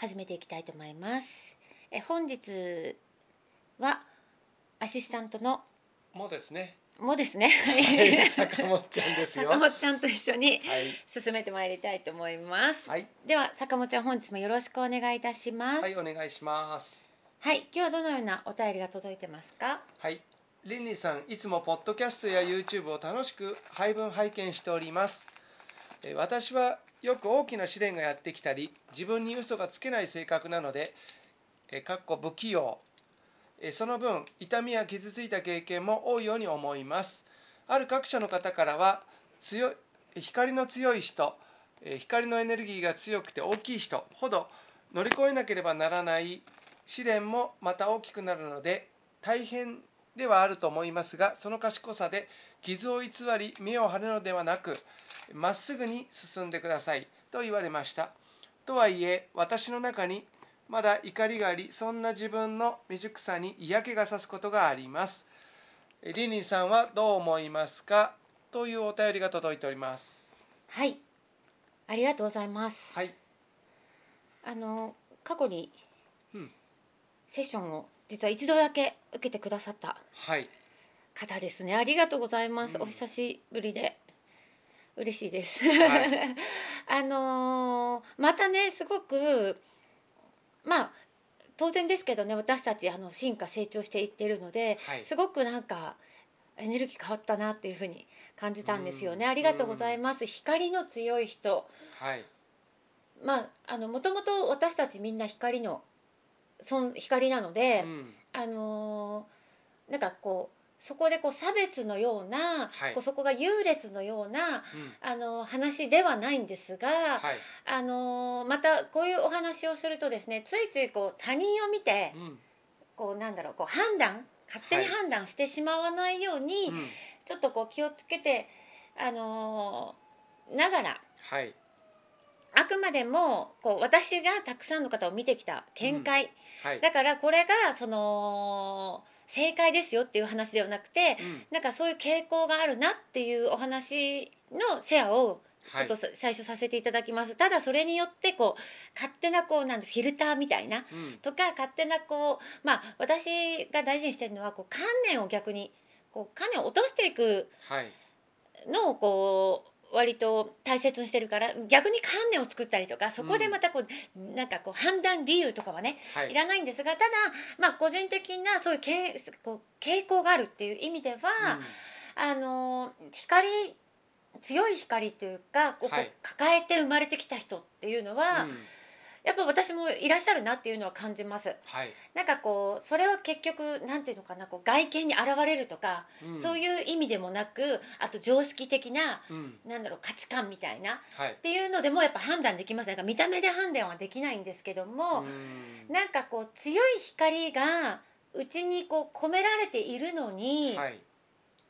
始めていきたいと思います。え本日はアシスタントのもうですね。もですね。はい、坂本ちゃんですよ。坂本ちゃんと一緒にはい。進めてまいりたいと思います。はい。では坂本ちゃん本日もよろしくお願いいたします。はい、お願いします。はい、今日はどのようなお便りが届いてますか？はい。リンリンさん、いつもポッドキャストや YouTube を楽しく配分拝見しております。えー私はよく大きな試練がやってきたり、自分に嘘がつけない性格なので、えかっこ不器用。えその分、痛みや傷ついた経験も多いように思います。ある各社の方からは、強い光の強い人、え光のエネルギーが強くて大きい人ほど乗り越えなければならない試練もまた大きくなるので大変ではあると思いますがその賢さで傷を偽り目を張るのではなくまっすぐに進んでくださいと言われました。とはいえ私の中にまだ怒りがありそんな自分の未熟さに嫌気がさすことがあります。えリンリンさんはどう思いますか？というお便りが届いております。はい、ありがとうございます。はい。あの過去にうん。セッションを実は一度だけ受けてくださったはい。方ですね。ありがとうございます。うん。お久しぶりで嬉しいです。はい あのーまたねすごくまあ当然ですけどね私たちあの進化成長していってるのではいすごくなんかエネルギー変わったなっていうふうに感じたんですよね。うんありがとうございます。光の強い人。はいまああのもともと私たちみんな光のそん光なので、うんあのーなんかこうそこでこう差別のような、はい。こうそこが優劣のようなうん。あの話ではないんですが、はい。あのーまたこういうお話をするとですねついついこう他人を見てうん。こうなんだろうこう判断勝手にはい。判断してしまわないように、うん。ちょっとこう気をつけてあのーながらはい。あくまでもこう私がたくさんの方を見てきた見解、はい。だからこれがその正解ですよっていう話ではなくてうん。なんかそういう傾向があるなっていうお話のシェアをちはい。ょっとさ最初させていただきます、ただそれによってこう勝手なこうなんだフィルターみたいなうん。とか勝手なこうまあ私が大事にしてるのはこう観念を逆にこう観念を落としていくはい。のをこう割と大切にしてるから逆に観念を作ったりとかそこでまたこう、なんかこう判断理由とかはねはい。いらないんですがただまあ個人的なそういう傾こう傾向があるっていう意味では、あの光強い光というかこう、はい。抱えて生まれてきた人っていうのは、うんやっぱ私もいらっしゃるなっていうのは感じます。はい。なんかこうそれは結局なんていうのかなこう外見に現れるとか、そうういう意味でもなくあと常識的なうん。なんだろう価値観みたいなはい。っていうのでもやっぱ判断できます。なんか見た目で判断はできないんですけども、うん。なんかこう強い光がうちにこう込められているのに、はい。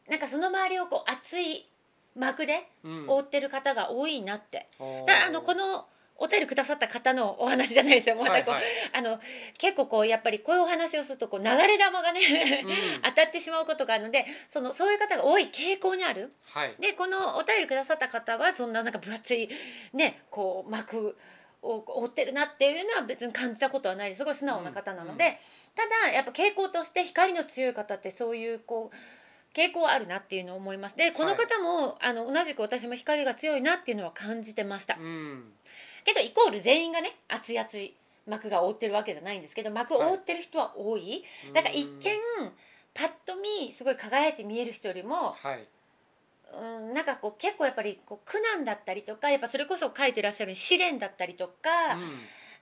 なんかその周りをこう厚い膜でうん。覆ってる方が多いなって、だあのこのお便りくださった方のお話じゃないですよ。またこう、はいはい。あの結構こうやっぱりこういうお話をするとこう流れ玉がね、うん。当たってしまうことがあるのでそのそういう方が多い傾向にある。はい。でこのお便りくださった方はそんななんか分厚いねこう膜を覆ってるなっていうのは別に感じたことはないです。すごい素直な方なので、うんうん。ただやっぱ傾向として光の強い方ってそういうこう傾向はあるなっていうのを思います。でこの方も、あの同じく私も光が強いなっていうのは感じてました。うんけどイコール全員がね熱い熱い膜が覆ってるわけじゃないんですけど膜を覆ってる人は多い、だから一見パッと見すごい輝いて見える人よりもはい。うん、なんかこう結構やっぱりこう苦難だったりとかやっぱそれこそ書いてらっしゃる試練だったりとか、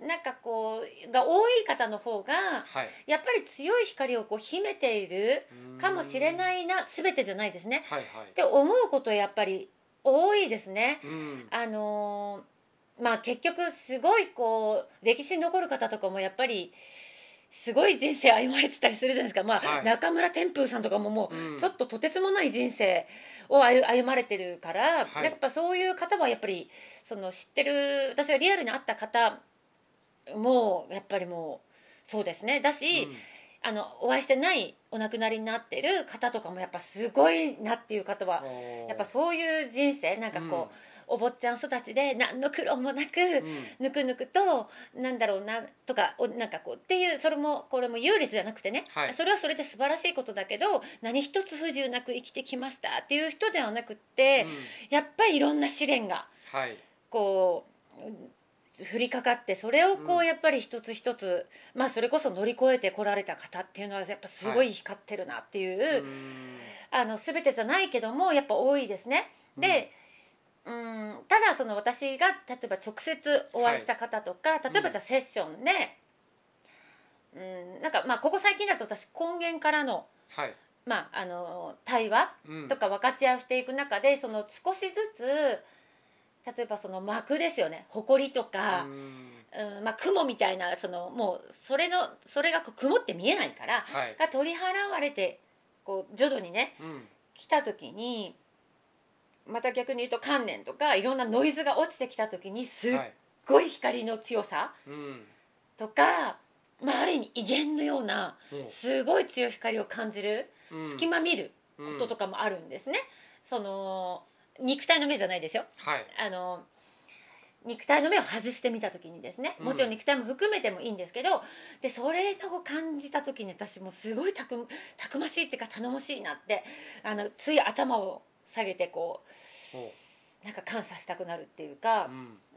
なんかこうが多い方の方がはい。やっぱり強い光をこう秘めているかもしれないいな全てじゃないですね。はいはい。って思うことやっぱり多いですね。うん。あのーまあ結局すごいこう歴史に残る方とかもやっぱりすごい人生歩まれてたりするじゃないですか、まあはい。中村天風さんとかももううん。ちょっととてつもない人生を歩歩まれてるから、はい。やっぱそういう方はやっぱりその知ってる私がリアルに会った方もやっぱりもうそうですね。だし、うん。あのお会いしてないお亡くなりになってる方とかもやっぱすごいなっていう方はやっぱそういう人生なんかこう、お坊ちゃん育ちで何の苦労もなく、うん。ぬくぬくとなんだろうなとかおなんかこうっていうそれもこれも優劣じゃなくてね、はい。それはそれで素晴らしいことだけど何一つ不自由なく生きてきましたっていう人ではなくって、うん。やっぱりいろんな試練がはい。こううん降りかかってそれをこうん。うやっぱり一つ一つ、まあそれこそ乗り越えてこられた方っていうのはやっぱすごい光ってるなっていう、うん。あの全てじゃないけどもやっぱ多いですね。で、うん、ただその私が例えば直接お会いした方とか、例えばじゃあセッションで、うん、なんかまあここ最近だと私根源からの,、はい。まあ、あの対話うん。とか分かち合いしていく中でその少しずつ例えばその膜ですよね。埃とかう、ん。うん。まあ、雲みたいなそのもうそれのそれがこう曇って見えないからはい。が取り払われてこう徐々にねうん。来た時にまた逆に言うと観念とかいろんなノイズが落ちてきた時にすっはいごい。光の強さうん。とか、まあ、ある意味威厳のようなもすごい強い光を感じるううん。隙間見ることとかもあるんですね。その肉体の目じゃないですよ。はい。あの肉体の目を外してみた時にですね。うん。もちろん肉体も含めてもいいんですけどでそれを感じた時に私もうすごいたくたくましいっていうか頼もしいなってあのつい頭を下げてこほう。なんか感謝したくなるっていうか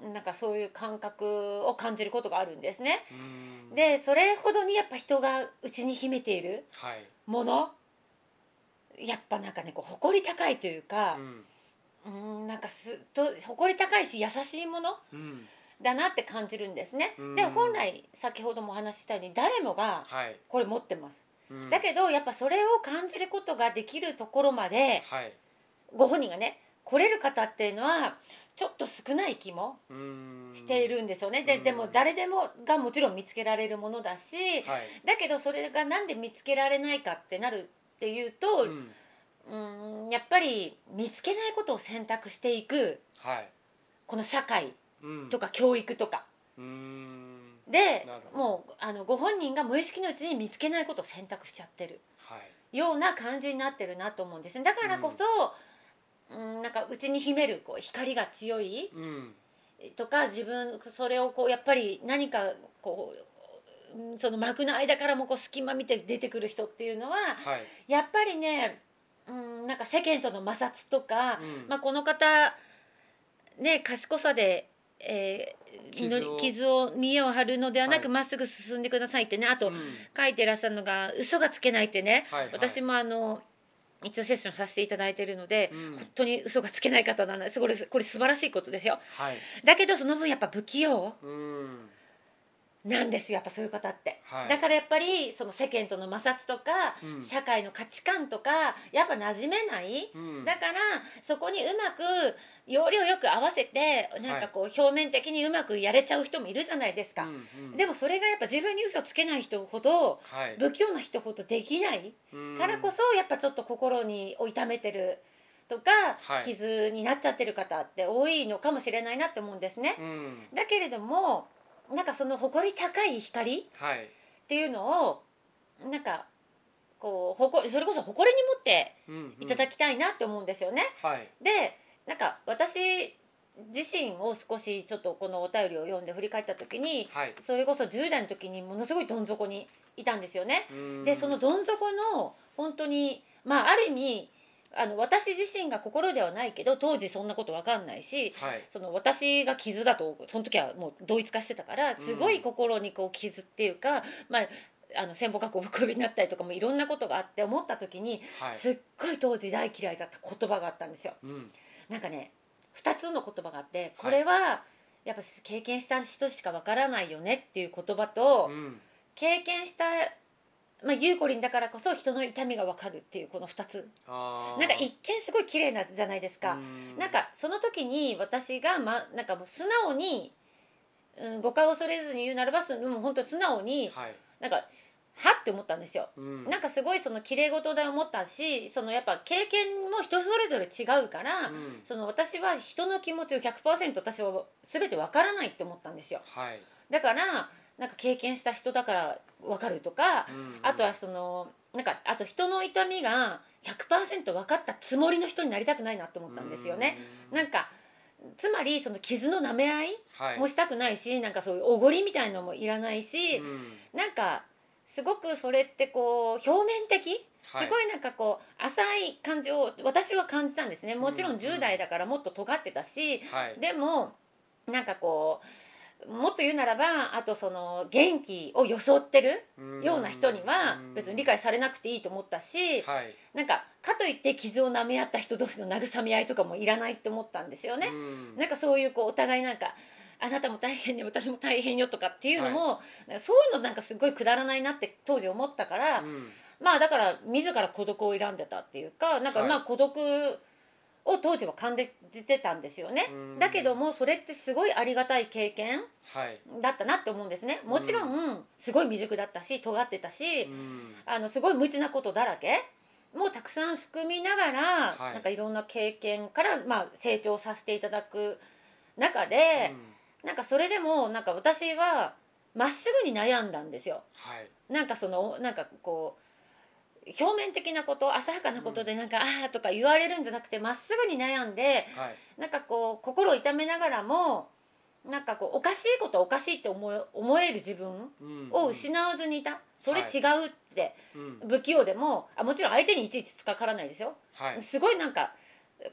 うう、ん。なんかそういう感覚を感じることがあるんですね。うん。でそれほどにやっぱ人が内に秘めているはい。ものやっぱなんかねこう誇り高いというかう、ん。うん、なんかすと誇り高いし優しいものうん。だなって感じるんですね。うん。で本来先ほどもお話ししたように誰もがはい。これ持ってます。うん。だけどやっぱそれを感じることができるところまではいご本人がね来れる方っていうのはちょっと少ない気もうん。しているんですよね。でうん。でも誰でもがもちろん見つけられるものだし、はい。だけどそれがなんで見つけられないかってなるっていうと、うん。うん、やっぱり見つけないことを選択していくはい。この社会うん。とか教育とか。うん。でもうあのご本人が無意識のうちに見つけないことを選択しちゃってる。はい。ような感じになってるなと思うんですね。だからこそ、うん、なんかうちに秘めるこう光が強いうん。とか自分それをこうやっぱり何かこううんその幕の間からもこう隙間見て出てくる人っていうのははい。やっぱりね、うん、なんか世間との摩擦とか、うん。まあ、この方ね賢さで、えー傷を。の傷を見栄を張るのではなくはい。ま、っすぐ進んでくださいってね。あと、うん。書いてらっしゃるのが嘘がつけないってね、はいはい。私もあの一応セッションさせていただいているので、うん。本当に嘘がつけない方なんです。これこれ素晴らしいことですよ。はい。だけどその分やっぱ不器用。うんなんですよやっぱそういう方って、はい。だからやっぱりその世間との摩擦とか、うん。社会の価値観とかやっぱ馴染めない、うん。だからそこにうまく要領よく合わせてなんかこう表面的にうまくやれちゃう人もいるじゃないですか、うんうん。でもそれがやっぱ自分に嘘つけない人ほどはい。不器用な人ほどできない。うん。からこそやっぱちょっと心に痛めてるとか、はい。傷になっちゃってる方って多いのかもしれないなって思うんですね。うん。だけれどもなんかその誇り高い光？はいっていうのをなんかこう誇りそれこそ誇りに持ってうんいただきたいなって思うんですよね。はいでなんか私自身を少しちょっとこのお便りを読んで振り返った時にはいそれこそ10代の時にものすごいどん底にいたんですよね。うんでそのどん底の本当にまあある意味あの私自身が心ではないけど当時そんなこと分かんないしはい。その私が傷だとその時はもう同一化してたからすごい心にこう傷っていうか、まああの潜伏覚悟クビになったりとかもいろんなことがあって思った時にはい。すっごい当時大嫌いだった言葉があったんですよ。うん。なんかね2つの言葉があってこれはやっぱ経験した人しかわからないよねっていう言葉とうん。経験した、まあ、ゆうこりんだからこそ人の痛みがわかるっていうこの2つ。なんか一見すごい綺麗なじゃないですか。うん。なんかその時に私が、ま、なんかもう素直に、うん、誤解を恐れずに言うならばすもう本当素直にはい。なんかはって思ったんですよ。うん。なんかすごいその綺麗事で思ったしそのやっぱ経験も人それぞれ違うから、うん。その私は人の気持ちを100%私は全てわからないって思ったんですよ。はい。だからなんか経験した人だからわかるとか、うんあとはそのなんかあと人の痛みが100%分かったつもりの人になりたくないなって思ったんですよね。うん。なんかつまりその傷の舐め合いはい。もしたくないし、なんかそういうおごりみたいのもいらないし、うん。なんかすごくそれってこう表面的はい。すごいなんかこう浅い感情を私は感じたんですね。もちろんうんうん10代だからもっと尖ってたし、はい。でもなんかこうもっと言うならばあとその元気を装ってるような人には別に理解されなくていいと思ったしはい。なんかかといって傷を舐め合った人同士の慰め合いとかもいらないって思ったんですよね。うん。なんかそういうこうお互いなんかあなたも大変ね私も大変よとかっていうのも、なんかそういうのなんかすごいくだらないなって当時思ったから、うん。まあだから自ら孤独を選んでたっていうかなんかはい。まあ孤独を当時は感じてたんですよね。うん。だけどもそれってすごいありがたい経験はい。だったなって思うんですね。もちろんすごい未熟だったし尖ってたし、うん。あのすごい無知なことだらけもうたくさん含みながら、はい。なんかいろんな経験から、まあ、成長させていただく中で、なんかそれでもなんか私はまっすぐに悩んだんですよ。はい。なんかそのなんかこう表面的なこと浅はかなことでなんか、ああとか言われるんじゃなくてまっすぐに悩んではい。なんかこう心を痛めながらもなんかこうおかしいことはおかしいって思え思える自分うん。を失わずにいた、それはい。違うって、うん。不器用でもあもちろん相手にいちいち突っかからないですよ。はい。すごいなんか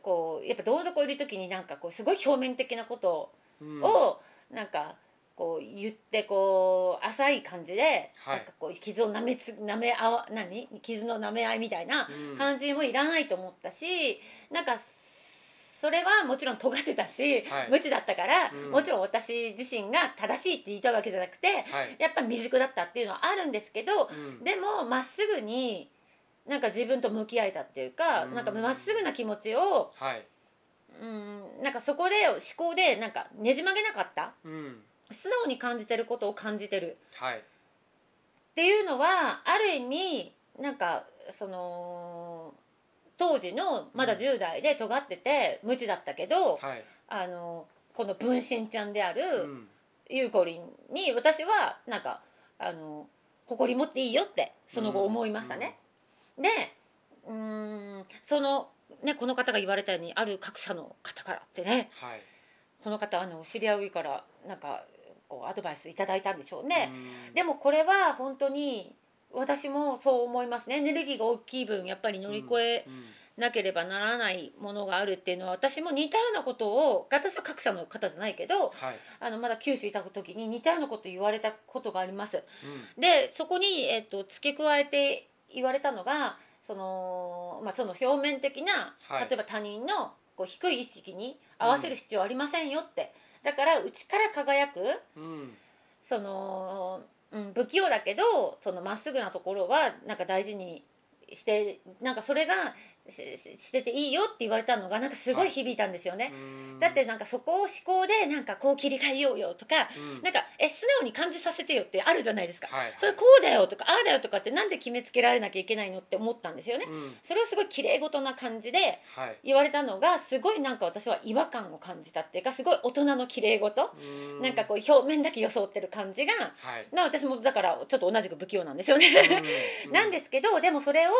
こうやっぱどん底いる時になんかこうすごい表面的なことうん。をなんかこう言ってこう浅い感じで、はい。なんかこう傷をなめつ舐めあわ何？傷の舐め合いみたいなうん。感じもいらないと思ったしなんかそれはもちろん尖ってたし、はい。無知だったから、うん。もちろん私自身が正しいって言いたいわけじゃなくてはい。やっぱ未熟だったっていうのはあるんですけど、うん。でもまっすぐになんか自分と向き合えたっていうか、うん。なんかまっすぐな気持ちをはい。うんなんかそこで思考でなんかねじ曲げなかった？うん素直に感じてることを感じてる。はい。っていうのはある意味なんかその当時のまだうん。10代で尖ってて無知だったけど、はい。あのこの分身ちゃんであうるん。ゆうこりんに私はなんかあの誇り持っていいよってその後思いましたね。でうーんそのねこの方が言われたようにある各社の方からってね。はい。この方あの知り合いからなんかこうアドバイスいただいたんでしょうね。うん。でもこれは本当に私もそう思いますね。エネルギーが大きい分やっぱり乗り越えうんなければならないものがあるっていうのは私も似たようなことを私は各社の方じゃないけどはい。あのまだ九州いた時に似たようなこと言われたことがあります。うん。でそこに、えっと、付け加えて言われたのがその,、まあ、その表面的な、はい。例えば他人のこう低い意識に合わせる必要はありませんよって、だから内から輝くうん。その、うん、不器用だけどそのまっすぐなところはなんか大事にしてなんかそれがししてていいよって言われたのがなんかすごい響いたんですよね、だってなんかそこを思考でなんかこう切り替えようよとか、うんなんかえ素直に感じさせてよってあるじゃないですか、はいそれこうだよとかああだよとかってなんで決めつけられなきゃいけないのって思ったんですよね、うん。それをすごい綺麗事な感じではい。言われたのがすごいなんか私は違和感を感じたっていうかすごい大人の綺麗事、うん。なんかこう表面だけ装ってる感じが、はい。まあ私もだからちょっと同じく不器用なんですよね。う なんですけどでもそれを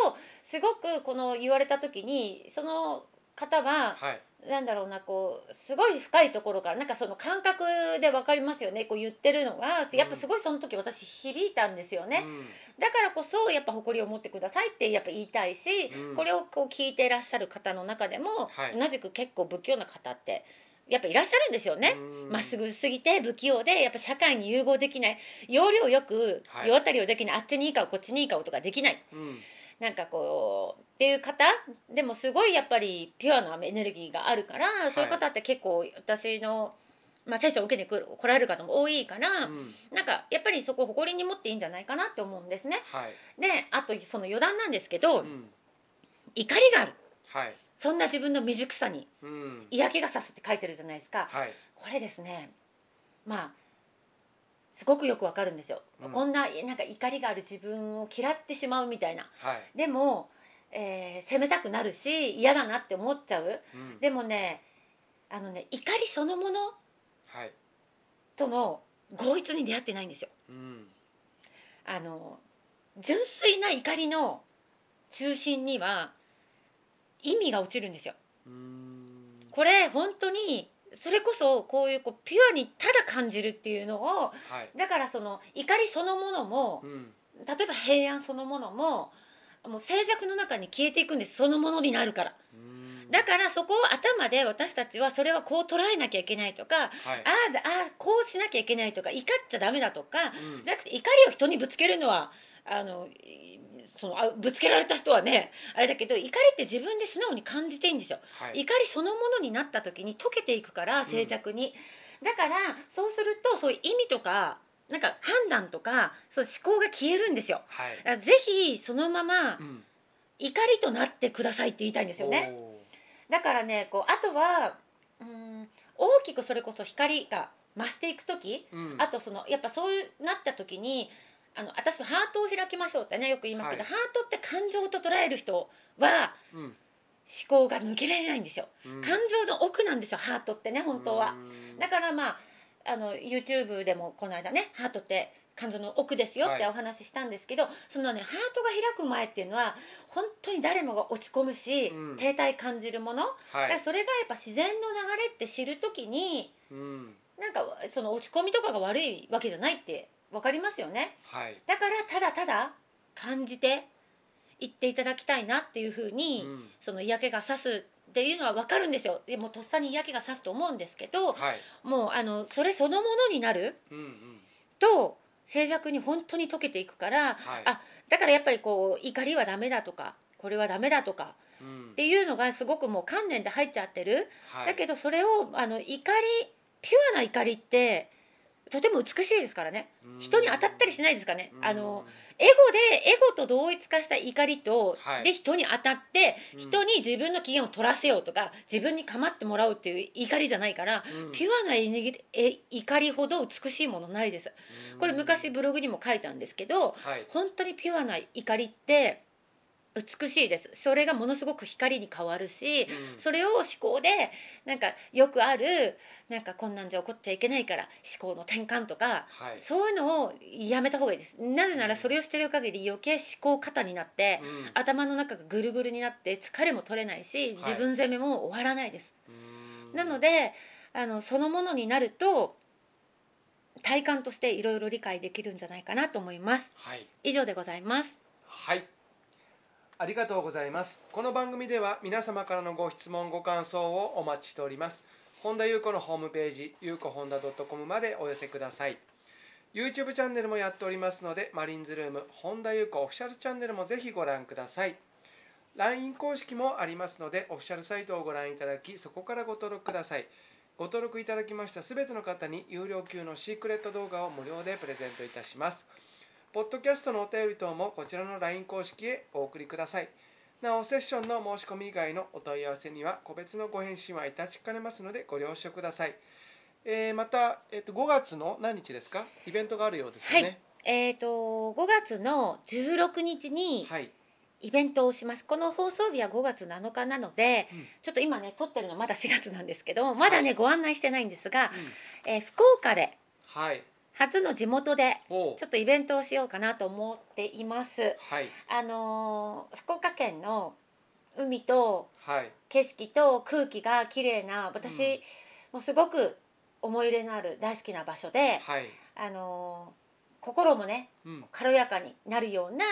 すごくこの言われた時にその方ははい。なんだろうなこうすごい深いところからなんかその感覚で分かりますよねこう言ってるのが。やっぱすごいその時私響いたんですよね、だからこそやっぱ誇りを持ってくださいってやっぱ言いたいし、うん。これをこう聞いていらっしゃる方の中でも、はい。同じく結構不器用な方ってやっぱいらっしゃるんですよね。まっすぐすぎて不器用でやっぱ社会に融合できない。要領よくはい。世渡りをできない、あっちにいい顔こっちにいい顔とかできない。うんなんかこうっていう方でもすごいやっぱりピュアなエネルギーがあるから、い。そういう方って結構私の、まあ、セッションを受けに来る来られる方も多いから、うん。なんかやっぱりそこを誇りに持っていいんじゃないかなって思うんですね。はい。であとその余談なんですけど、うん。怒りがある。はい。そんな自分の未熟さにうん。嫌気がさすって書いてるじゃないですか。はい。これですね。まあすごくよくわかるんですよ、うん。こんななんか怒りがある自分を嫌ってしまうみたいな。はい。でも、えー責めたくなるし嫌だなって思っちゃう。うん。でもねあのね怒りそのものはい。との合一に出会ってないんですよ。うん。あの純粋な怒りの中心には意味が落ちるんですよ。うん。これ本当にそれこそこういうこうピュアにただ感じるっていうのをはい。だからその怒りそのものもうん。例えば平安そのものももう静寂の中に消えていくんです。そのものになるから。うん。だからそこを頭で私たちはそれはこう捉えなきゃいけないとかはい。ああこうしなきゃいけないとか怒っちゃダメだとかうん。じゃなくて怒りを人にぶつけるのはあのいそのあぶつけられた人はねあれだけど怒りって自分で素直に感じていいんですよ。はい。怒りそのものになった時に溶けていくから静寂に、だからそうするとそういう意味とかなんか判断とかそう思考が消えるんですよ。はい。ぜひそのままうん。怒りとなってくださいって言いたいんですよね。だからねこうあとはうん大きくそれこそ光が増していく時うん。あとそのやっぱそうなった時にあの私はハートを開きましょうってねよく言いますけど、はい。ハートって感情と捉える人はうん。思考が抜けられないんですよ。うん。感情の奥なんですよハートってね本当は。うん。だからまああの YouTube でもこの間ねハートって感情の奥ですよってはい。お話ししたんですけど、そのねハートが開く前っていうのは本当に誰もが落ち込むし、うん。停滞感じるもの、だはい。からそれがやっぱ自然の流れって知るときにうん。なんかその落ち込みとかが悪いわけじゃないって分かりますよね？はい。だからただただ感じて言っていただきたいなっていうふうに、うん。その嫌気がさすっていうのは分かるんですよ。でもとっさに嫌気がさすと思うんですけどはい。もうあのそれそのものになると静寂に本当に溶けていくからはい。あだからやっぱりこう怒りはダメだとかこれはダメだとかうん。っていうのがすごくもう観念で入っちゃってる、はい。だけどそれをあの怒りピュアな怒りってとても美しいですからね。うん。人に当たったりしないですかね、うん。あのエゴでエゴと同一化した怒りと、はい。で人に当たってうん。人に自分の機嫌を取らせようとか自分に構ってもらうっていう怒りじゃないから、うん。ピュアなえ怒りほど美しいものないです。これ昔ブログにも書いたんですけどはい。本当にピュアな怒りって美しいです。それがものすごく光に変わるし、うん。それを思考でなんかよくあるなんかこんなんじゃ起こっちゃいけないから思考の転換とかはい。そういうのをやめた方がいいです。なぜならそれをしてる限り余計思考過多になってうん。頭の中がぐるぐるになって疲れも取れないし自分責めも終わらないです、うん。なのであのそのものになると体感としていろいろ理解できるんじゃないかなと思います。はい。以上でございます。はい。ありがとうございます。この番組では皆様からのご質問、ご感想をお待ちしております。本田裕子のホームページ、ゆうこ本田 .com までお寄せください。YouTube チャンネルもやっておりますので、マリンズルーム、本田裕子オフィシャルチャンネルもぜひご覧ください。LINE 公式もありますので、オフィシャルサイトをご覧いただき、そこからご登録ください。ご登録いただきましたすべての方に有料級のシークレット動画を無料でプレゼントいたします。ポッドキャストのお便り等もこちらの LINE 公式へお送りください。なお、セッションの申し込み以外のお問い合わせには個別のご返信はいたしかねますのでご了承ください。えーまた、えっと5月の何日ですか？イベントがあるようですよね。えー、と5月の16日にはい。イベントをします、この放送日は5月7日なので、うんちょっと今ね撮ってるのまだ4月なんですけどまだね、はいご案内してないんですが、うんえー福岡ではい。初の地元でちょっとイベントをしようかなと思っています。はい。あのー福岡県の海とはい。景色と空気が綺麗な私、うんもうすごく思い入れのある大好きな場所で、はい。あのー心もねうん。軽やかになるような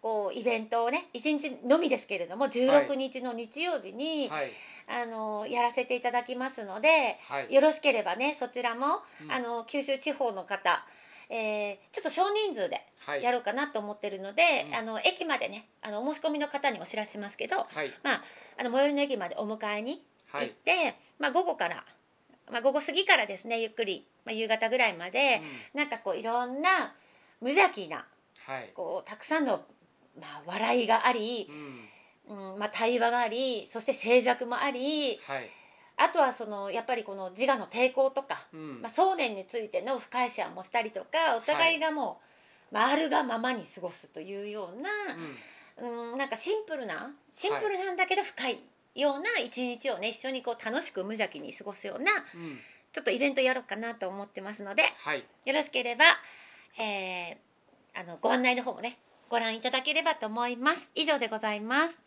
こうイベントをね1日のみですけれども16日の日曜日に、はい。あのーやらせていただきますのではい。よろしければねそちらも、うんあの九州地方の方、えーちょっと少人数ではい。やろうかなと思ってるので、うんあの駅までねあのお申し込みの方にお知らせしますけど、はい。まあ、あの最寄りの駅までお迎えにはい。行って、まあ、午後から、まあ、午後過ぎからですねゆっくり、まあ、夕方ぐらいまで、うんなんかこういろんな無邪気なはい。こうたくさんの、まあ、笑いがありう、ん。うんまあ、対話がありそして静寂もありはい。あとはそのやっぱりこの自我の抵抗とか、うんまあ、想念についての深いシェアもしたりとかお互いがもう、まあ、あるがままに過ごすというような、うんうん、なんかシンプルなシンプルなんだけど深いような一日をね一緒にこう楽しく無邪気に過ごすようなうん。ちょっとイベントやろうかなと思ってますのではい。よろしければ、えーあのご案内の方もねご覧いただければと思います以上でございますはい。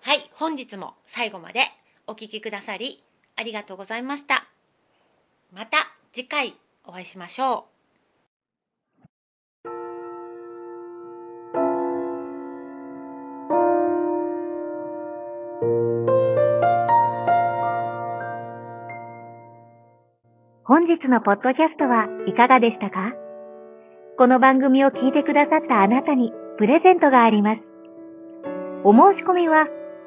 はい本日も最後までお聞きくださりありがとうございました。また次回お会いしましょう。本日のポッドキャストはいかがでしたか？この番組を聞いてくださったあなたにプレゼントがあります。お申し込みは、